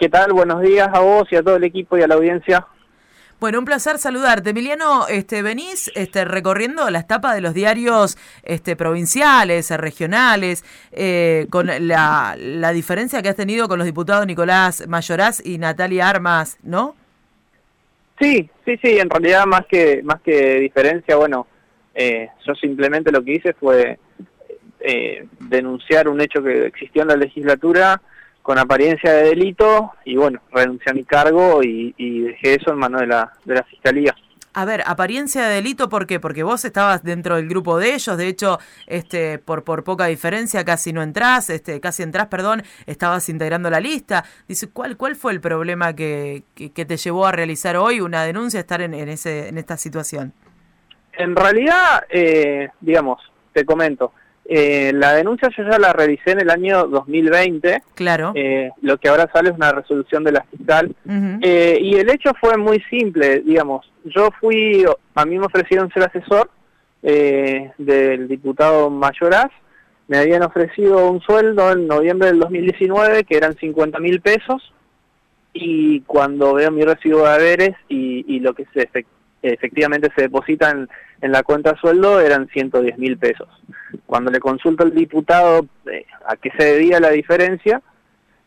¿Qué tal? Buenos días a vos y a todo el equipo y a la audiencia. Bueno, un placer saludarte. Emiliano, este, venís este, recorriendo las tapas de los diarios este, provinciales, regionales, eh, con la, la, diferencia que has tenido con los diputados Nicolás Mayoraz y Natalia Armas, ¿no? Sí, sí, sí, en realidad más que, más que diferencia, bueno, eh, yo simplemente lo que hice fue eh, denunciar un hecho que existió en la legislatura con apariencia de delito y bueno, renuncié a mi cargo y, dejé eso en manos de la, de la Fiscalía. A ver, apariencia de delito, ¿por qué? Porque vos estabas dentro del grupo de ellos, de hecho, este, por, por poca diferencia casi no entrás, este, casi entrás, perdón, estabas integrando la lista. Dice, ¿cuál, cuál fue el problema que, que, te llevó a realizar hoy una denuncia, estar en, en, ese, en esta situación? En realidad, eh, digamos, te comento, eh, la denuncia yo ya la realicé en el año 2020. Claro. Eh, lo que ahora sale es una resolución de la fiscal. Eh, y el hecho fue muy simple, digamos. Yo fui, a mí me ofrecieron ser asesor del diputado Mayoraz. Me habían ofrecido un sueldo en noviembre del 2019 que eran 50 mil pesos. Y cuando veo mi recibo de haberes y, y lo que se efectivamente se deposita en, la cuenta sueldo eran 110 mil pesos. Cuando le consulto al diputado eh, a qué se debía la diferencia,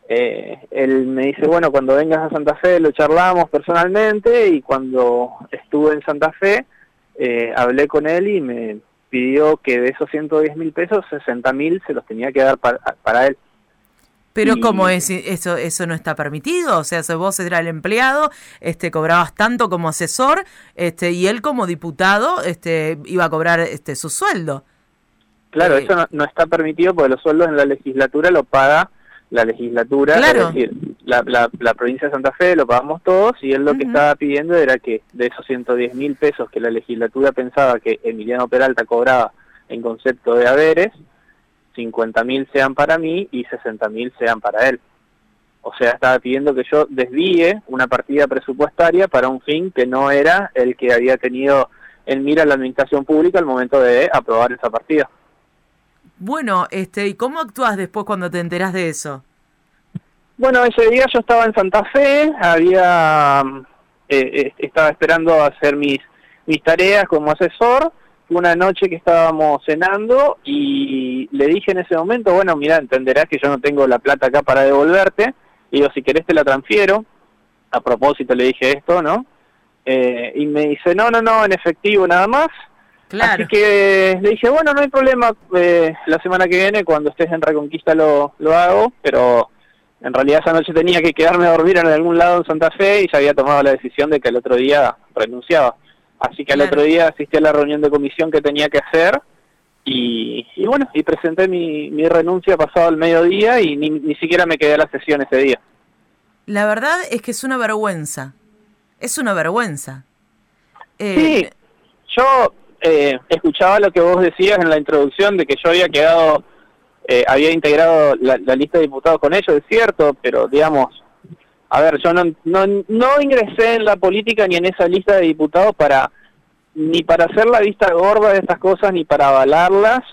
eh, él me dice, bueno, cuando vengas a Santa Fe lo charlamos personalmente y cuando estuve en Santa Fe eh, hablé con él y me pidió que de esos 110 mil pesos, 60 mil se los tenía que dar para, para él. Pero ¿cómo es eso eso no está permitido? O sea, si vos eras el empleado, este cobrabas tanto como asesor, este y él como diputado este iba a cobrar este su sueldo. Claro, eh, eso no, está permitido porque los sueldos en la legislatura lo paga la legislatura, claro. es decir, la, la, provincia de Santa Fe lo pagamos todos y él lo que estaba pidiendo era que de esos 110 mil pesos que la legislatura pensaba que Emiliano Peralta cobraba en concepto de haberes, 50 mil sean para mí y 60 mil sean para él. O sea, estaba pidiendo que yo desvíe una partida presupuestaria para un fin que no era el que había tenido en mira la administración pública al momento de aprobar esa partida. Bueno, este, ¿y cómo actúas después cuando te enteras de eso? Bueno, ese día yo estaba en Santa Fe, había eh, eh, estaba esperando hacer mis mis tareas como asesor una noche que estábamos cenando y le dije en ese momento, bueno, mira, entenderás que yo no tengo la plata acá para devolverte, y digo, si querés te la transfiero, a propósito le dije esto, ¿no? Eh, y me dice, no, no, no, en efectivo nada más. Claro. Así que le dije, bueno, no hay problema, eh, la semana que viene, cuando estés en Reconquista lo, lo hago, pero en realidad esa noche tenía que quedarme a dormir en algún lado en Santa Fe y ya había tomado la decisión de que el otro día renunciaba. Así que al otro día asistí a la reunión de comisión que tenía que hacer y, bueno, y presenté mi, mi, renuncia pasado el mediodía y ni, ni siquiera me quedé a la sesión ese día. La verdad es que es una vergüenza. Es una vergüenza. Eh, sí, yo eh, escuchaba lo que vos decías en la introducción de que yo había quedado, eh, había integrado la, la, lista de diputados con ellos, es cierto, pero digamos, a ver, yo no, no, ingresé en la política ni en esa lista de diputados para ni para hacer la vista gorda de estas cosas ni para avalarlas.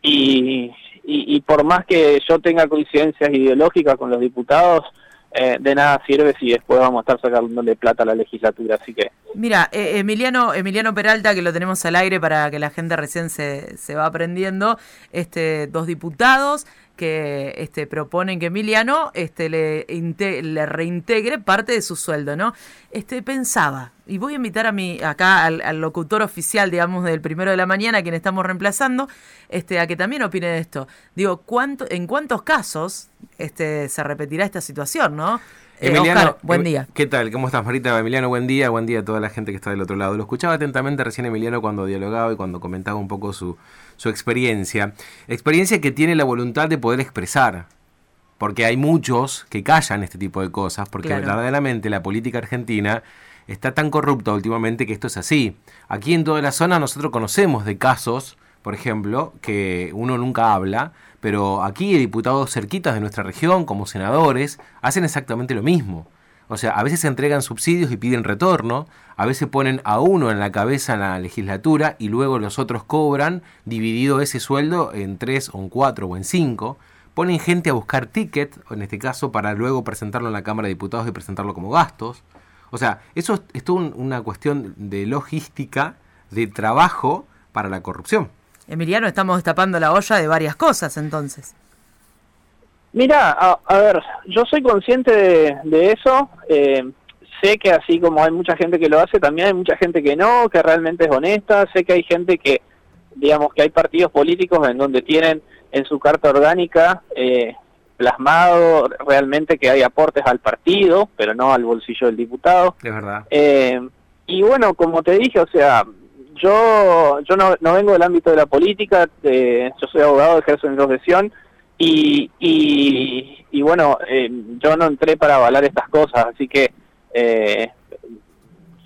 Y, y, por más que yo tenga coincidencias ideológicas con los diputados, eh, de nada sirve si después vamos a estar sacándole plata a la legislatura, así que... Mira, eh, Emiliano Emiliano Peralta, que lo tenemos al aire para que la gente recién se, se va aprendiendo, este, dos diputados que este, proponen que Emiliano este, le, le reintegre parte de su sueldo, ¿no? Este, pensaba, y voy a invitar a mi, acá al, locutor oficial, digamos, del primero de la mañana, a quien estamos reemplazando, este, a que también opine de esto. Digo, ¿cuánto, ¿en cuántos casos este, se repetirá esta situación, no? Eh, Emiliano, buen día. ¿Qué tal? ¿Cómo estás, Marita? Emiliano, buen día. Buen día a toda la gente que está del otro lado. Lo escuchaba atentamente recién Emiliano cuando dialogaba y cuando comentaba un poco su, su experiencia. Experiencia que tiene la voluntad de poder expresar. Porque hay muchos que callan este tipo de cosas, porque verdaderamente la política argentina está tan corrupta últimamente que esto es así. Aquí en toda la zona nosotros conocemos de casos, por ejemplo, que uno nunca habla, pero aquí diputados cerquitas de nuestra región, como senadores, hacen exactamente lo mismo. O sea, a veces se entregan subsidios y piden retorno, a veces ponen a uno en la cabeza en la legislatura y luego los otros cobran dividido ese sueldo en tres o en cuatro o en cinco, ponen gente a buscar ticket, en este caso para luego presentarlo en la Cámara de Diputados y presentarlo como gastos. O sea, eso es, toda una cuestión de logística, de trabajo para la corrupción. Emiliano, estamos destapando la olla de varias cosas entonces. Mira, a, ver, yo soy consciente de, eso. Eh, sé que así como hay mucha gente que lo hace, también hay mucha gente que no, que realmente es honesta. Sé que hay gente que, digamos, que hay partidos políticos en donde tienen en su carta orgánica eh, plasmado realmente que hay aportes al partido, pero no al bolsillo del diputado. Es verdad. Eh, y bueno, como te dije, o sea, yo yo no, no vengo del ámbito de la política, eh, yo soy abogado, ejerzo en profesión y, y, y bueno, eh, yo no entré para avalar estas cosas, así que eh,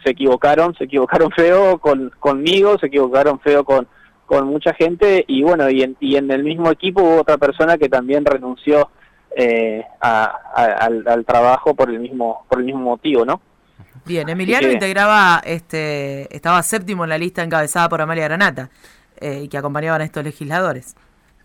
se equivocaron, se equivocaron feo con, conmigo, se equivocaron feo con, con mucha gente y bueno, y en, y en el mismo equipo hubo otra persona que también renunció eh, al, trabajo por el mismo por el mismo motivo, ¿no? Bien, Emiliano integraba, este, estaba séptimo en la lista encabezada por Amalia Granata eh, y que acompañaban a estos legisladores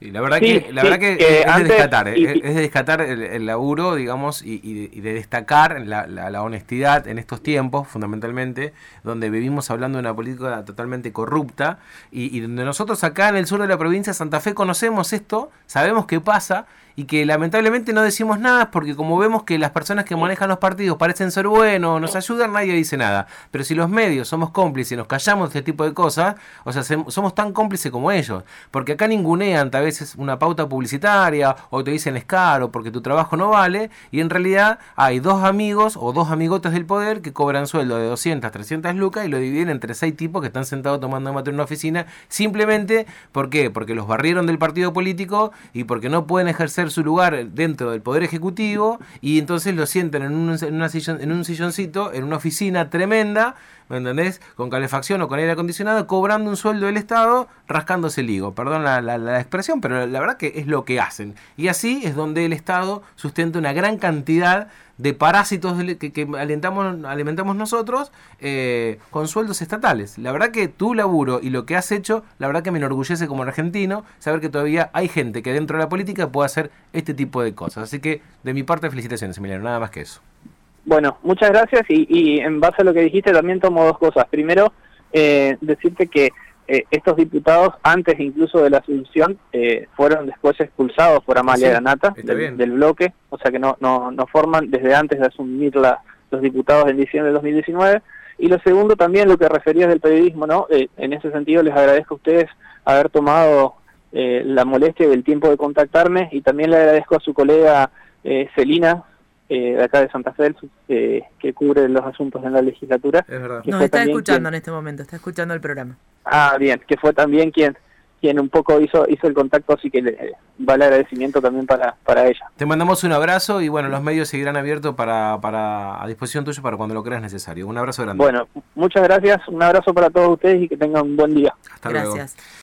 la verdad que, la verdad que, es, de descatar, es, de descatar el, laburo, digamos, y, de destacar la, la, honestidad en estos tiempos, fundamentalmente, donde vivimos hablando de una política totalmente corrupta y, y donde nosotros acá en el sur de la provincia de Santa Fe conocemos esto, sabemos qué pasa y que lamentablemente no decimos nada porque como vemos que las personas que manejan los partidos parecen ser buenos, nos ayudan, nadie dice nada. Pero si los medios somos cómplices y nos callamos de este tipo de cosas, o sea, somos tan cómplices como ellos. Porque acá ningunean a veces una pauta publicitaria o te dicen es caro porque tu trabajo no vale y en realidad hay dos amigos o dos amigotes del poder que cobran sueldo de 200, 300 lucas y lo dividen entre seis tipos que están sentados tomando mate en una oficina simplemente, ¿por qué? Porque los barrieron del partido político y porque no pueden ejercer su lugar dentro del Poder Ejecutivo y entonces lo sienten en un, en, una en un silloncito, en una oficina tremenda, ¿me entendés? Con calefacción o con aire acondicionado, cobrando un sueldo del Estado, rascándose el higo. Perdón la, la, expresión, pero la verdad que es lo que hacen. Y así es donde el Estado sustenta una gran cantidad de parásitos que, alimentamos nosotros eh, con sueldos estatales. La verdad que tu laburo y lo que has hecho, la verdad que me enorgullece como argentino saber que todavía hay gente que dentro de la política puede hacer este tipo de cosas. Así que de mi parte felicitaciones, Emiliano, nada más que eso. Bueno, muchas gracias y, y en base a lo que dijiste también tomo dos cosas. Primero, eh, decirte que eh, estos diputados, antes incluso de la asunción, eh, fueron después expulsados por Amalia Granata del, bloque, o sea que no, no, no forman desde antes de asumir la, los diputados en diciembre de 2019. Y lo segundo también, lo que referías del periodismo, ¿no? Eh, en ese sentido les agradezco a ustedes haber tomado la molestia y el tiempo de contactarme y también le agradezco a su colega Celina eh, de acá de Santa Fe, eh, que cubre los asuntos en la legislatura. Es verdad. Nos está escuchando en este momento, está escuchando el programa. Ah, bien, que fue también quien quien un poco hizo hizo el contacto, así que le, va el agradecimiento también para, para ella. Te mandamos un abrazo y bueno, los medios seguirán abiertos para, para a disposición tuya para cuando lo creas necesario. Un abrazo grande. Bueno, muchas gracias, un abrazo para todos ustedes y que tengan un buen día. Hasta gracias.